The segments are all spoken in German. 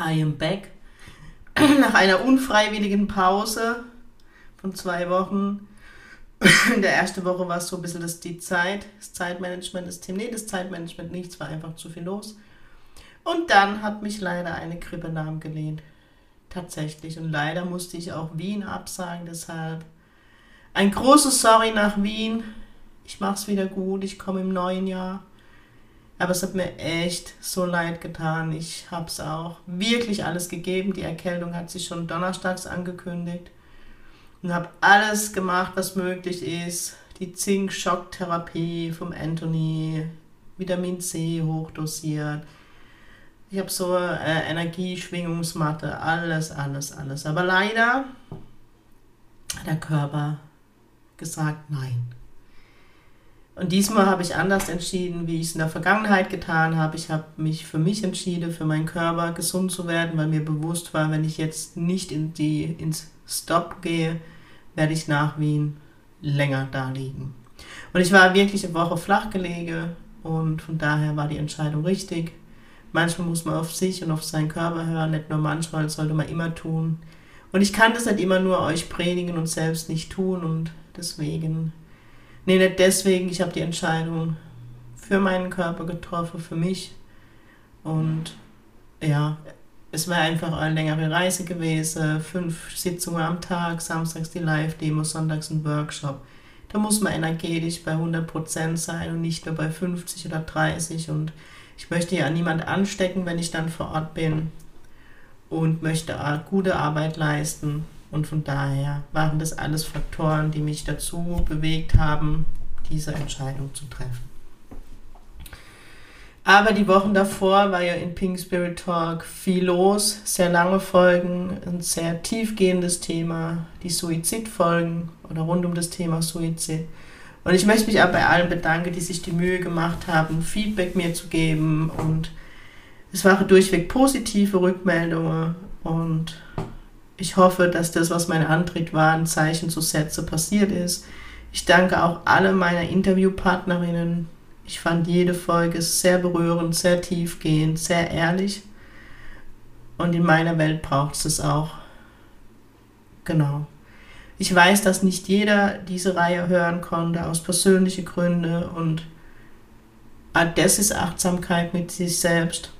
I am back. Nach einer unfreiwilligen Pause von zwei Wochen. In der ersten Woche war es so ein bisschen das, die Zeit, das Zeitmanagement, das Thema. Nee, das Zeitmanagement nicht, es war einfach zu viel los. Und dann hat mich leider eine Grippe lahmgelehnt. Tatsächlich. Und leider musste ich auch Wien absagen, deshalb ein großes Sorry nach Wien. Ich mache es wieder gut, ich komme im neuen Jahr. Aber es hat mir echt so leid getan. Ich habe es auch wirklich alles gegeben. Die Erkältung hat sich schon donnerstags angekündigt. Und habe alles gemacht, was möglich ist. Die Zink-Schocktherapie vom Anthony, Vitamin C hochdosiert ich habe so äh, Energieschwingungsmatte, alles, alles, alles. Aber leider hat der Körper gesagt nein. Und diesmal habe ich anders entschieden, wie ich es in der Vergangenheit getan habe. Ich habe mich für mich entschieden, für meinen Körper gesund zu werden, weil mir bewusst war, wenn ich jetzt nicht in die, ins Stop gehe, werde ich nach Wien länger da liegen. Und ich war wirklich eine Woche flach gelegen und von daher war die Entscheidung richtig. Manchmal muss man auf sich und auf seinen Körper hören, nicht nur manchmal, das sollte man immer tun. Und ich kann das nicht immer nur euch predigen und selbst nicht tun und deswegen, nee, nicht deswegen, ich habe die Entscheidung für meinen Körper getroffen, für mich. Und ja, es war einfach eine längere Reise gewesen, fünf Sitzungen am Tag, samstags die Live-Demo, sonntags ein Workshop. Da muss man energetisch bei 100% sein und nicht nur bei 50 oder 30 und ich möchte ja niemand anstecken, wenn ich dann vor Ort bin und möchte gute Arbeit leisten. Und von daher waren das alles Faktoren, die mich dazu bewegt haben, diese Entscheidung zu treffen. Aber die Wochen davor war ja in Pink Spirit Talk viel los, sehr lange Folgen, ein sehr tiefgehendes Thema, die Suizidfolgen oder rund um das Thema Suizid. Und ich möchte mich auch bei allen bedanken, die sich die Mühe gemacht haben, Feedback mir zu geben. Und es waren durchweg positive Rückmeldungen. Und ich hoffe, dass das, was mein Antritt war, ein Zeichen zu setzen, passiert ist. Ich danke auch alle meiner Interviewpartnerinnen. Ich fand jede Folge sehr berührend, sehr tiefgehend, sehr ehrlich. Und in meiner Welt braucht es es auch. Genau. Ich weiß, dass nicht jeder diese Reihe hören konnte, aus persönlichen Gründen. Und das ist Achtsamkeit mit sich selbst.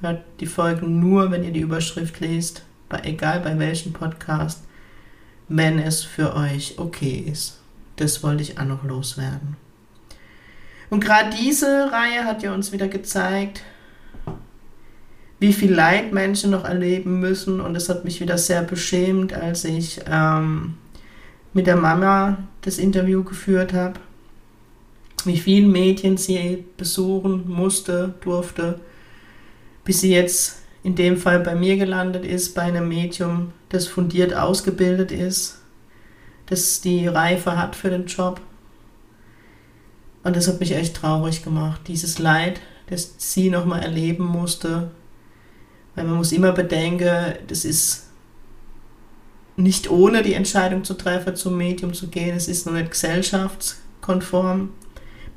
Hört die Folgen nur, wenn ihr die Überschrift lest, bei, egal bei welchem Podcast, wenn es für euch okay ist. Das wollte ich auch noch loswerden. Und gerade diese Reihe hat ja uns wieder gezeigt, wie viel Leid Menschen noch erleben müssen. Und es hat mich wieder sehr beschämt, als ich ähm, mit der Mama das Interview geführt habe, wie viele Mädchen sie besuchen musste, durfte, bis sie jetzt in dem Fall bei mir gelandet ist, bei einem Medium, das fundiert ausgebildet ist, das die Reife hat für den Job. Und das hat mich echt traurig gemacht, dieses Leid, das sie nochmal erleben musste. Weil man muss immer bedenken, das ist nicht ohne die Entscheidung zu treffen, zum Medium zu gehen. Es ist noch nicht gesellschaftskonform.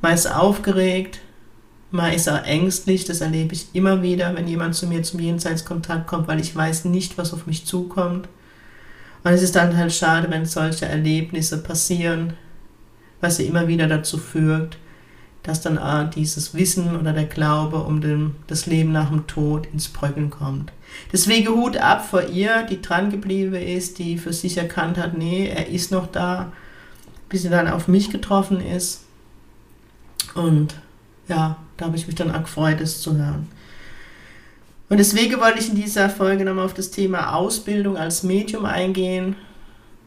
Man ist aufgeregt, man ist auch ängstlich, das erlebe ich immer wieder, wenn jemand zu mir zum Jenseitskontakt kommt, weil ich weiß nicht, was auf mich zukommt. Und es ist dann halt schade, wenn solche Erlebnisse passieren, was ja immer wieder dazu führt, dass dann auch dieses Wissen oder der Glaube um den, das Leben nach dem Tod ins Bröckeln kommt. Deswegen Hut ab vor ihr, die dran geblieben ist, die für sich erkannt hat, nee, er ist noch da, bis sie dann auf mich getroffen ist. Und ja, da habe ich mich dann auch gefreut, es zu hören. Und deswegen wollte ich in dieser Folge nochmal auf das Thema Ausbildung als Medium eingehen.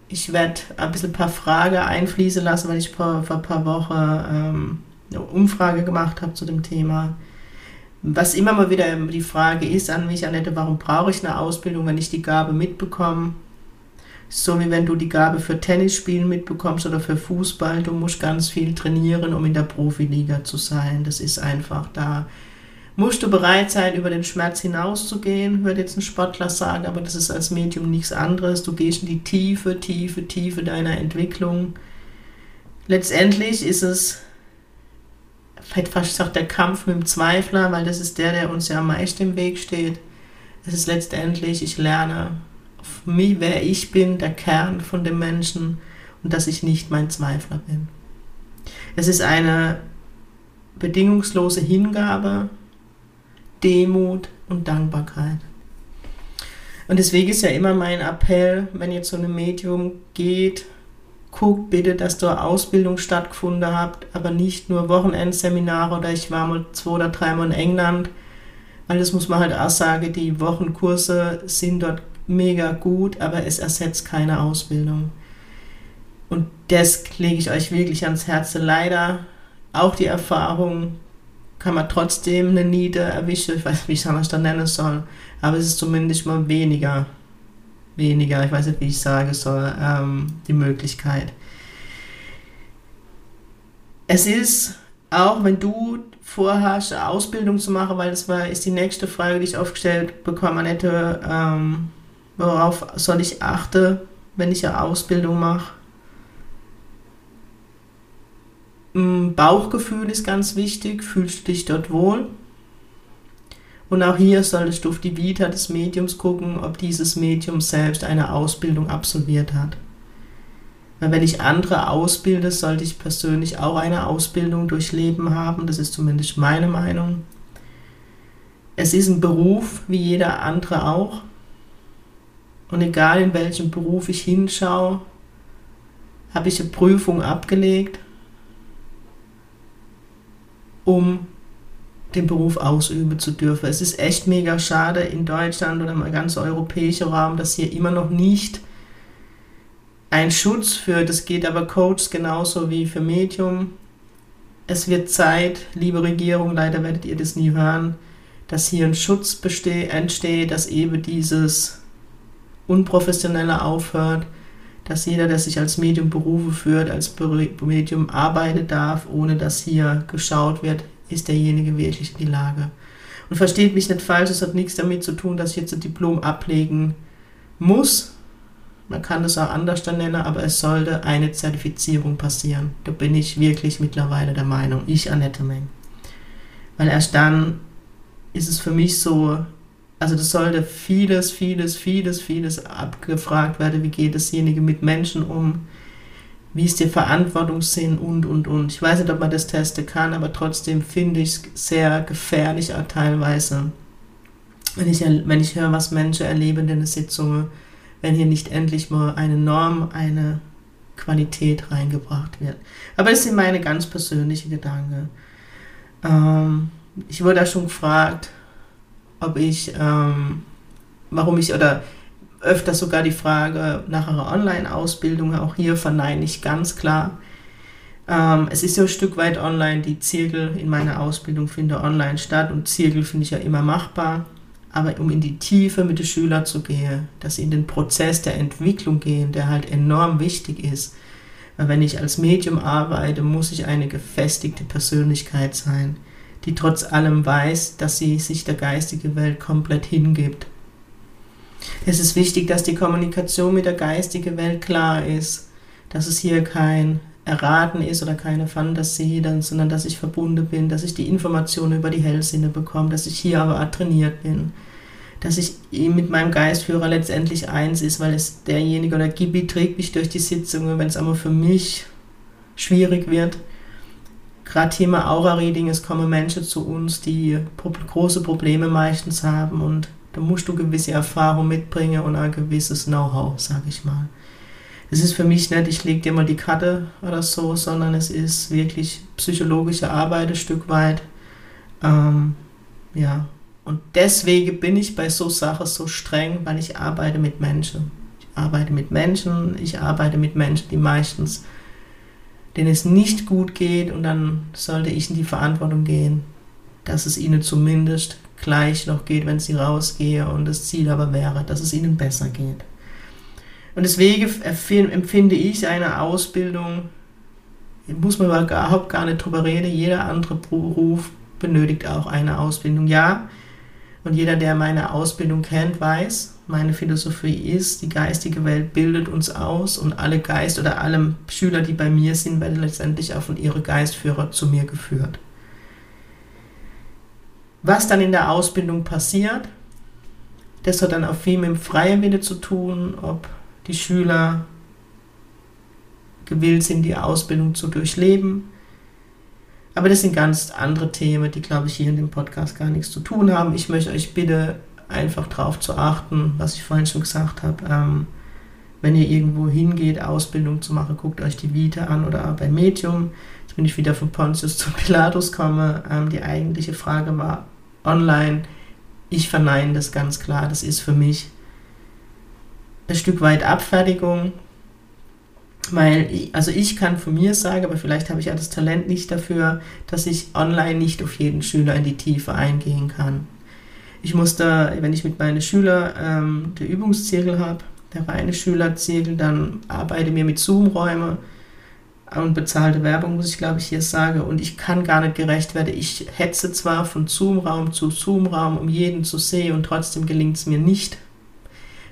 Ich werde ein bisschen ein paar Fragen einfließen lassen, weil ich vor, vor ein paar Wochen ähm, eine Umfrage gemacht habe zu dem Thema. Was immer mal wieder die Frage ist an mich, Annette, warum brauche ich eine Ausbildung, wenn ich die Gabe mitbekomme? So wie wenn du die Gabe für Tennisspielen mitbekommst oder für Fußball, du musst ganz viel trainieren, um in der Profiliga zu sein. Das ist einfach da. Musst du bereit sein, über den Schmerz hinauszugehen, würde jetzt ein Sportler sagen, aber das ist als Medium nichts anderes. Du gehst in die Tiefe, Tiefe, Tiefe deiner Entwicklung. Letztendlich ist es vielleicht fast gesagt, der Kampf mit dem Zweifler, weil das ist der, der uns ja am meisten im Weg steht. Es ist letztendlich, ich lerne auf mich, wer ich bin, der Kern von dem Menschen und dass ich nicht mein Zweifler bin. Es ist eine bedingungslose Hingabe, Demut und Dankbarkeit. Und deswegen ist ja immer mein Appell, wenn jetzt so ein Medium geht, guckt bitte, dass da Ausbildung stattgefunden habt, aber nicht nur Wochenendseminare oder ich war mal zwei oder dreimal in England, weil das muss man halt auch sagen, die Wochenkurse sind dort mega gut, aber es ersetzt keine Ausbildung. Und das lege ich euch wirklich ans Herz. Leider auch die Erfahrung kann man trotzdem eine Niede erwischen, ich weiß nicht, wie ich es dann nennen soll, aber es ist zumindest mal weniger weniger, ich weiß nicht, wie ich sagen soll, ähm, die Möglichkeit. Es ist, auch wenn du vorhast, Ausbildung zu machen, weil das war, ist die nächste Frage, die ich aufgestellt bekommen hätte, ähm, worauf soll ich achten, wenn ich eine Ausbildung mache? Mm, Bauchgefühl ist ganz wichtig. Fühlst du dich dort wohl? Und auch hier solltest du auf die Vita des Mediums gucken, ob dieses Medium selbst eine Ausbildung absolviert hat. Weil wenn ich andere ausbilde, sollte ich persönlich auch eine Ausbildung durchleben haben. Das ist zumindest meine Meinung. Es ist ein Beruf, wie jeder andere auch. Und egal in welchem Beruf ich hinschaue, habe ich eine Prüfung abgelegt, um den Beruf ausüben zu dürfen. Es ist echt mega schade in Deutschland oder im ganzen europäischen Raum, dass hier immer noch nicht ein Schutz für, das geht aber Coach genauso wie für Medium. Es wird Zeit, liebe Regierung, leider werdet ihr das nie hören, dass hier ein Schutz entsteht, dass eben dieses Unprofessionelle aufhört, dass jeder, der sich als Medium Berufe führt, als Medium arbeiten darf, ohne dass hier geschaut wird, ist derjenige wirklich in die Lage. Und versteht mich nicht falsch, es hat nichts damit zu tun, dass ich jetzt ein Diplom ablegen muss. Man kann das auch anders dann nennen, aber es sollte eine Zertifizierung passieren. Da bin ich wirklich mittlerweile der Meinung, ich Annette Meng. Weil erst dann ist es für mich so, also das sollte vieles, vieles, vieles, vieles abgefragt werden, wie geht dasjenige mit Menschen um, wie ist der Verantwortungssinn und, und, und. Ich weiß nicht, ob man das testen kann, aber trotzdem finde ich es sehr gefährlich auch teilweise, wenn ich, wenn ich höre, was Menschen erleben in den Sitzungen, wenn hier nicht endlich mal eine Norm, eine Qualität reingebracht wird. Aber das sind meine ganz persönlichen Gedanken. Ähm, ich wurde da schon gefragt, ob ich, ähm, warum ich, oder öfters sogar die Frage nach einer Online-Ausbildung. Auch hier verneine ich ganz klar. Ähm, es ist ja ein Stück weit online. Die Zirkel in meiner Ausbildung finden online statt und Zirkel finde ich ja immer machbar. Aber um in die Tiefe mit den Schülern zu gehen, dass sie in den Prozess der Entwicklung gehen, der halt enorm wichtig ist. Weil wenn ich als Medium arbeite, muss ich eine gefestigte Persönlichkeit sein, die trotz allem weiß, dass sie sich der geistigen Welt komplett hingibt es ist wichtig, dass die Kommunikation mit der geistigen Welt klar ist, dass es hier kein Erraten ist oder keine Fantasie, sondern dass ich verbunden bin, dass ich die Informationen über die Hellsinne bekomme, dass ich hier aber trainiert bin, dass ich mit meinem Geistführer letztendlich eins ist, weil es derjenige oder Gibi trägt mich durch die Sitzungen, wenn es aber für mich schwierig wird. Gerade Thema Aura-Reading, es kommen Menschen zu uns, die große Probleme meistens haben und da musst du gewisse Erfahrung mitbringen und ein gewisses Know-how, sag ich mal. Es ist für mich nicht, ich lege dir mal die Karte oder so, sondern es ist wirklich psychologische Arbeit ein Stück weit. Ähm, ja, und deswegen bin ich bei so Sachen so streng, weil ich arbeite mit Menschen. Ich arbeite mit Menschen, ich arbeite mit Menschen, die meistens, denen es nicht gut geht und dann sollte ich in die Verantwortung gehen, dass es ihnen zumindest gleich noch geht, wenn sie rausgehe und das Ziel aber wäre, dass es ihnen besser geht. Und deswegen empfinde ich eine Ausbildung, muss man überhaupt gar nicht drüber reden, jeder andere Beruf benötigt auch eine Ausbildung. Ja, und jeder, der meine Ausbildung kennt, weiß, meine Philosophie ist, die geistige Welt bildet uns aus und alle Geist oder alle Schüler, die bei mir sind, werden letztendlich auch von ihren Geistführer zu mir geführt. Was dann in der Ausbildung passiert, das hat dann auch viel mit dem freien Wille zu tun, ob die Schüler gewillt sind, die Ausbildung zu durchleben. Aber das sind ganz andere Themen, die, glaube ich, hier in dem Podcast gar nichts zu tun haben. Ich möchte euch bitte einfach darauf zu achten, was ich vorhin schon gesagt habe. Ähm, wenn ihr irgendwo hingeht, Ausbildung zu machen, guckt euch die Vita an oder bei Medium. Jetzt bin ich wieder von Pontius zu Pilatus komme. Ähm, die eigentliche Frage war online. Ich verneine das ganz klar. Das ist für mich ein Stück weit Abfertigung. Weil, ich, also ich kann von mir sagen, aber vielleicht habe ich ja das Talent nicht dafür, dass ich online nicht auf jeden Schüler in die Tiefe eingehen kann. Ich muss da, wenn ich mit meinen Schülern ähm, der Übungszirkel habe, der reine Schülerzirkel, dann arbeite mir mit Zoom-Räumen und bezahlte Werbung, muss ich glaube ich hier sagen. Und ich kann gar nicht gerecht werden. Ich hetze zwar von Zoom-Raum zu Zoom-Raum, um jeden zu sehen, und trotzdem gelingt es mir nicht,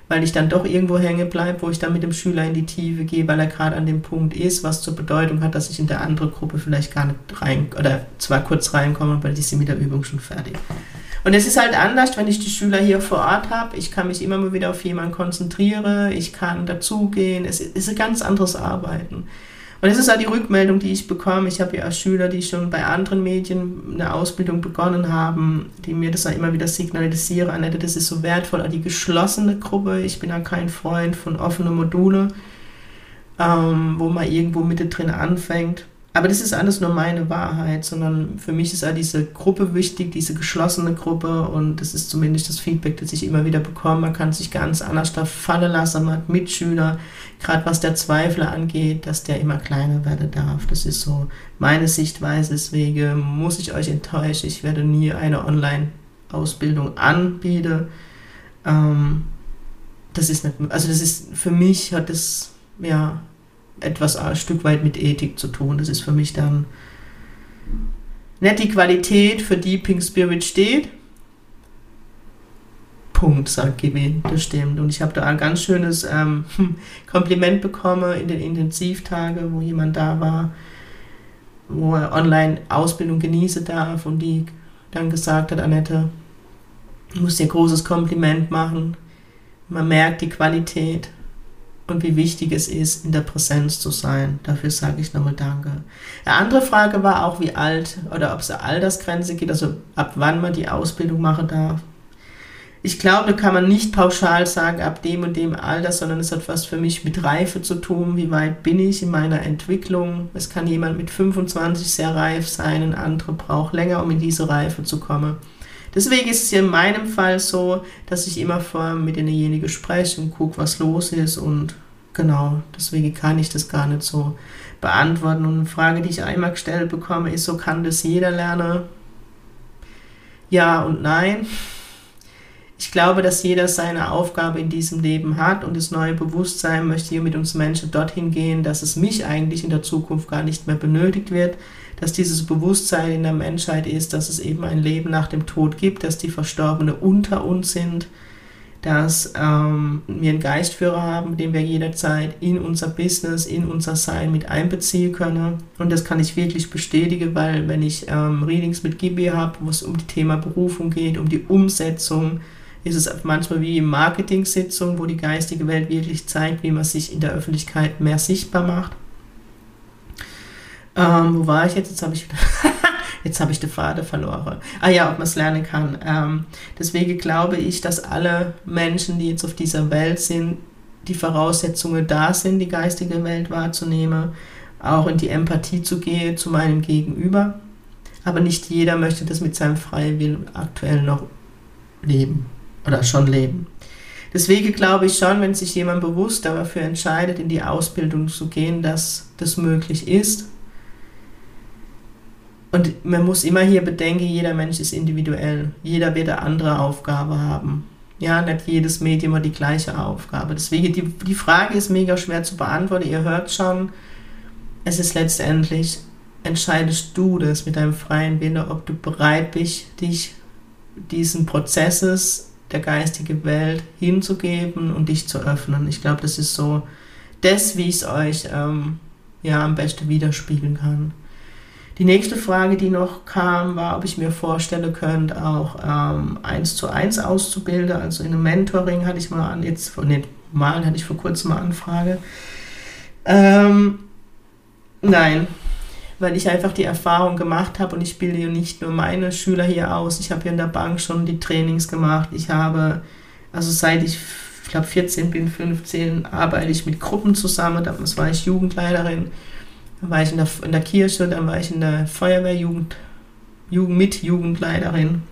weil ich dann doch irgendwo hängen bleibe, wo ich dann mit dem Schüler in die Tiefe gehe, weil er gerade an dem Punkt ist, was zur Bedeutung hat, dass ich in der anderen Gruppe vielleicht gar nicht rein, oder zwar kurz reinkomme, weil ich sie mit der Übung schon fertig. Und es ist halt anders, wenn ich die Schüler hier vor Ort habe. Ich kann mich immer mal wieder auf jemanden konzentrieren, ich kann dazugehen. Es ist ein ganz anderes Arbeiten. Und es ist auch die Rückmeldung, die ich bekomme. Ich habe ja auch Schüler, die schon bei anderen Medien eine Ausbildung begonnen haben, die mir das auch immer wieder signalisieren. Annette, das ist so wertvoll, auch die geschlossene Gruppe. Ich bin ja kein Freund von offenen Module, ähm, wo man irgendwo mittendrin anfängt. Aber das ist alles nur meine Wahrheit, sondern für mich ist auch diese Gruppe wichtig, diese geschlossene Gruppe und das ist zumindest das Feedback, das ich immer wieder bekomme. Man kann sich ganz anders da fallen lassen, man hat Mitschüler, gerade was der Zweifler angeht, dass der immer kleiner werden darf. Das ist so meine Sichtweise, deswegen muss ich euch enttäuschen, ich werde nie eine Online-Ausbildung anbieten. Ähm, das ist nicht, also das ist, für mich hat das, ja, etwas ein Stück weit mit Ethik zu tun. Das ist für mich dann nicht die Qualität, für die Pink Spirit steht. Punkt, sagt Gewinn, das stimmt. Und ich habe da ein ganz schönes ähm, Kompliment bekommen in den Intensivtagen, wo jemand da war, wo er Online-Ausbildung genießen darf und die dann gesagt hat, Annette, ich muss dir großes Kompliment machen. Man merkt die Qualität und wie wichtig es ist, in der Präsenz zu sein. Dafür sage ich nochmal Danke. Eine andere Frage war auch, wie alt oder ob es eine Altersgrenze gibt, also ab wann man die Ausbildung machen darf. Ich glaube, da kann man nicht pauschal sagen, ab dem und dem Alter, sondern es hat was für mich mit Reife zu tun. Wie weit bin ich in meiner Entwicklung? Es kann jemand mit 25 sehr reif sein, ein anderer braucht länger, um in diese Reife zu kommen. Deswegen ist es in meinem Fall so, dass ich immer vor mit denjenigen spreche und gucke, was los ist und genau, deswegen kann ich das gar nicht so beantworten. Und eine Frage, die ich einmal gestellt bekomme, ist, so kann das jeder lernen? Ja und nein. Ich glaube, dass jeder seine Aufgabe in diesem Leben hat und das neue Bewusstsein möchte hier mit uns Menschen dorthin gehen, dass es mich eigentlich in der Zukunft gar nicht mehr benötigt wird, dass dieses Bewusstsein in der Menschheit ist, dass es eben ein Leben nach dem Tod gibt, dass die Verstorbenen unter uns sind, dass ähm, wir einen Geistführer haben, den wir jederzeit in unser Business, in unser Sein mit einbeziehen können. Und das kann ich wirklich bestätigen, weil wenn ich ähm, Readings mit Gibi habe, wo es um das Thema Berufung geht, um die Umsetzung, ist es manchmal wie in Marketing-Sitzungen, wo die geistige Welt wirklich zeigt, wie man sich in der Öffentlichkeit mehr sichtbar macht. Ähm, wo war ich jetzt? Jetzt habe ich jetzt ich die Pfade verloren. Ah ja, ob man es lernen kann. Ähm, deswegen glaube ich, dass alle Menschen, die jetzt auf dieser Welt sind, die Voraussetzungen da sind, die geistige Welt wahrzunehmen, auch in die Empathie zu gehen zu meinem Gegenüber. Aber nicht jeder möchte das mit seinem freien Willen aktuell noch leben oder schon leben. Deswegen glaube ich schon, wenn sich jemand bewusst dafür entscheidet, in die Ausbildung zu gehen, dass das möglich ist Und man muss immer hier bedenken, jeder Mensch ist individuell. Jeder wird eine andere Aufgabe haben. Ja, nicht jedes Medium hat die gleiche Aufgabe. Deswegen, die, die Frage ist mega schwer zu beantworten. Ihr hört schon, es ist letztendlich, entscheidest du das mit deinem freien Wille, ob du bereit bist, dich diesen Prozesses der geistigen Welt hinzugeben und dich zu öffnen. Ich glaube, das ist so das, wie ich es euch ähm, ja, am besten widerspiegeln kann. Die nächste Frage, die noch kam, war, ob ich mir vorstellen könnte, auch ähm, eins zu eins auszubilden. Also in einem Mentoring hatte ich mal an, jetzt, ne, mal hatte ich vor kurzem mal Anfrage. Ähm, nein, weil ich einfach die Erfahrung gemacht habe und ich bilde ja nicht nur meine Schüler hier aus. Ich habe hier in der Bank schon die Trainings gemacht. Ich habe, also seit ich, ich glaube 14 bin, 15, arbeite ich mit Gruppen zusammen. Damals war ich Jugendleiterin dann war ich in der, in der Kirche, dann war ich in der Feuerwehrjugend, Jugend, mit Jugendleiterin.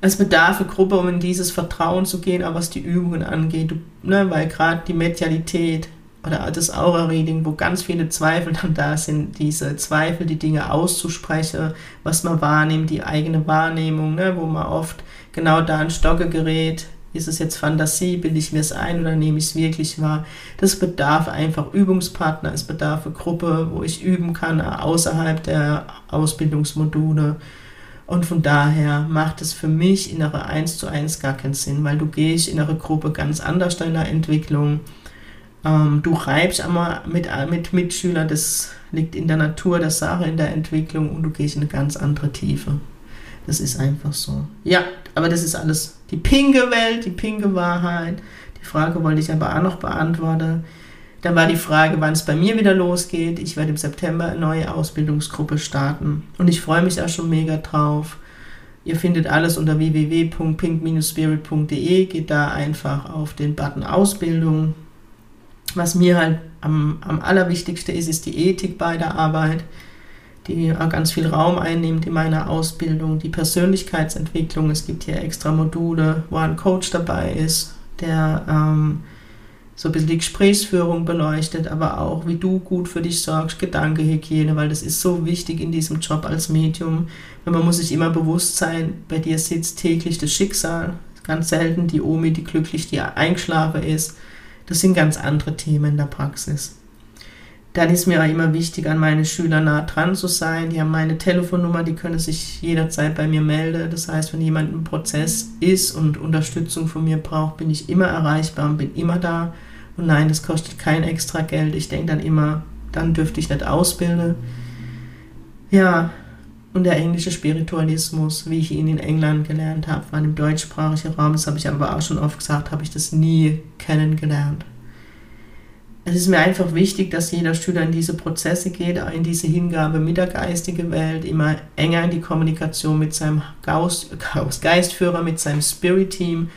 Es bedarf eine Gruppe, um in dieses Vertrauen zu gehen, auch was die Übungen angeht. Ne, weil gerade die Medialität oder das Aura-Reading, wo ganz viele Zweifel dann da sind, diese Zweifel, die Dinge auszusprechen, was man wahrnimmt, die eigene Wahrnehmung, ne, wo man oft genau da ein Stocke gerät, ist es jetzt Fantasie? Bilde ich mir es ein oder nehme ich es wirklich wahr? Das bedarf einfach Übungspartner, es bedarf eine Gruppe, wo ich üben kann, außerhalb der Ausbildungsmodule. Und von daher macht es für mich innere 1 zu 1 gar keinen Sinn, weil du gehst in eine Gruppe ganz anders deiner Entwicklung. Ähm, du reibst einmal mit, mit Mitschülern, das liegt in der Natur der Sache, in der Entwicklung und du gehst in eine ganz andere Tiefe. Das ist einfach so. Ja, aber das ist alles die pinke Welt, die pinke Wahrheit. Die Frage wollte ich aber auch noch beantworten. Dann war die Frage, wann es bei mir wieder losgeht. Ich werde im September eine neue Ausbildungsgruppe starten. Und ich freue mich auch schon mega drauf. Ihr findet alles unter www.pink-spirit.de. Geht da einfach auf den Button Ausbildung. Was mir halt am, am allerwichtigsten ist, ist die Ethik bei der Arbeit die ganz viel Raum einnimmt in meiner Ausbildung, die Persönlichkeitsentwicklung. Es gibt hier extra Module, wo ein Coach dabei ist, der ähm, so ein bisschen die Gesprächsführung beleuchtet, aber auch, wie du gut für dich sorgst, Gedankenhygiene, weil das ist so wichtig in diesem Job als Medium. Man muss sich immer bewusst sein, bei dir sitzt täglich das Schicksal. Ganz selten die Omi, die glücklich, die eingeschlafen ist. Das sind ganz andere Themen in der Praxis dann ist mir auch immer wichtig, an meine Schüler nah dran zu sein. Die haben meine Telefonnummer, die können sich jederzeit bei mir melden. Das heißt, wenn jemand im Prozess ist und Unterstützung von mir braucht, bin ich immer erreichbar und bin immer da. Und nein, das kostet kein extra Geld. Ich denke dann immer, dann dürfte ich nicht ausbilden. Ja, und der englische Spiritualismus, wie ich ihn in England gelernt habe, war im deutschsprachigen Raum, das habe ich aber auch schon oft gesagt, habe ich das nie kennengelernt. Es ist mir einfach wichtig, dass jeder Schüler in diese Prozesse geht, in diese Hingabe mit der geistigen Welt, immer enger in die Kommunikation mit seinem Geistführer, mit seinem Spirit-Team,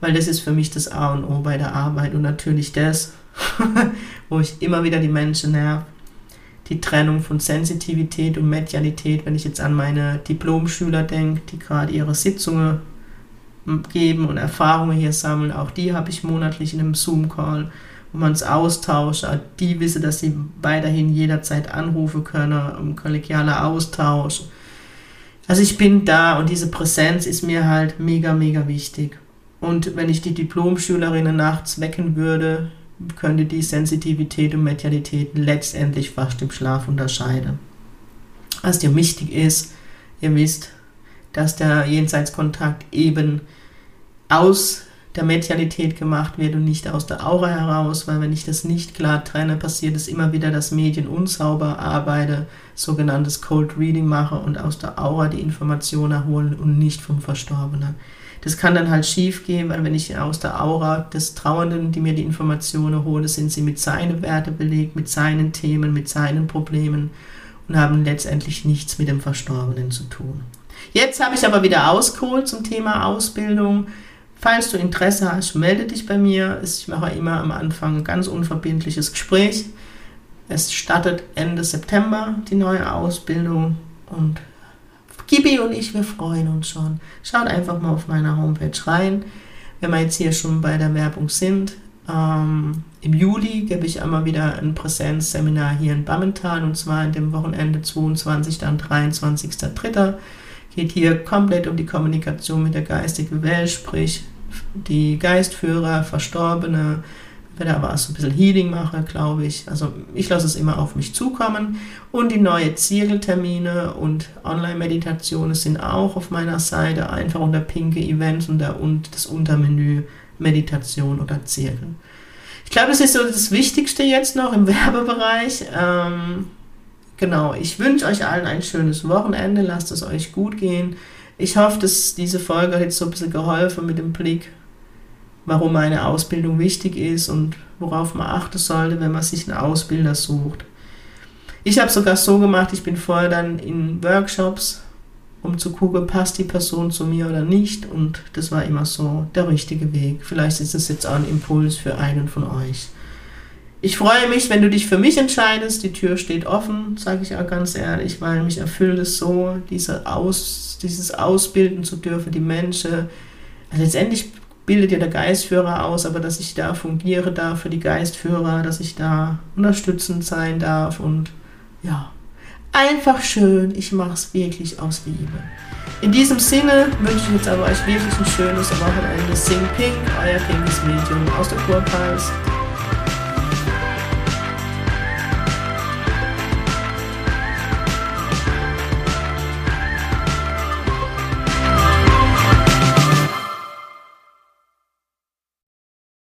weil das ist für mich das A und O bei der Arbeit. Und natürlich das, wo ich immer wieder die Menschen nerv, die Trennung von Sensitivität und Medialität, wenn ich jetzt an meine Diplomschüler denke, die gerade ihre Sitzungen geben und Erfahrungen hier sammeln, auch die habe ich monatlich in einem Zoom-Call wo man es austauscht. Die wissen, dass sie weiterhin jederzeit anrufen können, um kollegialer Austausch. Also ich bin da und diese Präsenz ist mir halt mega, mega wichtig. Und wenn ich die Diplomschülerinnen nachts wecken würde, könnte die Sensitivität und Medialität letztendlich fast im Schlaf unterscheiden. Was dir wichtig ist, ihr wisst, dass der Jenseitskontakt eben aus der Medialität gemacht wird und nicht aus der Aura heraus, weil wenn ich das nicht klar trenne, passiert es immer wieder, dass Medien unsauber arbeite, sogenanntes Cold Reading mache und aus der Aura die Informationen erholen und nicht vom Verstorbenen. Das kann dann halt schief gehen, weil wenn ich aus der Aura des Trauernden, die mir die Informationen hole, sind sie mit seinen Werten belegt, mit seinen Themen, mit seinen Problemen und haben letztendlich nichts mit dem Verstorbenen zu tun. Jetzt habe ich aber wieder ausgeholt zum Thema Ausbildung. Falls du Interesse hast, melde dich bei mir. Ich mache immer am Anfang ein ganz unverbindliches Gespräch. Es startet Ende September die neue Ausbildung und Gibi und ich, wir freuen uns schon. Schaut einfach mal auf meiner Homepage rein. Wenn wir jetzt hier schon bei der Werbung sind, Ähm, Im Juli gebe ich einmal wieder ein Präsenzseminar hier in Bammental und zwar in dem Wochenende 22. dann 23.3. Geht hier komplett um die Kommunikation mit der geistigen Welt, sprich die Geistführer, Verstorbene, werde aber auch so ein bisschen Healing machen, glaube ich. Also ich lasse es immer auf mich zukommen. Und die neuen Ziegeltermine und Online-Meditationen sind auch auf meiner Seite, einfach unter Pinke Events und, der, und das Untermenü Meditation oder Zirkel. Ich glaube, das ist so das Wichtigste jetzt noch im Werbebereich. Ähm, genau, ich wünsche euch allen ein schönes Wochenende. Lasst es euch gut gehen. Ich hoffe, dass diese Folge hat jetzt so ein bisschen geholfen mit dem Blick, warum eine Ausbildung wichtig ist und worauf man achten sollte, wenn man sich einen Ausbilder sucht. Ich habe sogar so gemacht, ich bin vorher dann in Workshops um zu gucken, passt die Person zu mir oder nicht. Und das war immer so der richtige Weg. Vielleicht ist es jetzt auch ein Impuls für einen von euch. Ich freue mich, wenn du dich für mich entscheidest. Die Tür steht offen, sage ich auch ganz ehrlich, weil mich erfüllt es so, diese Aus, dieses Ausbilden zu dürfen, die Menschen. Also letztendlich bildet ja der Geistführer aus, aber dass ich da fungiere darf für die Geistführer, dass ich da unterstützend sein darf und ja, einfach schön. Ich mache es wirklich aus Liebe. In diesem Sinne wünsche ich jetzt aber euch wirklich ein schönes Wochenende. Sing Pink, euer pinkes Medium aus der Kurpals.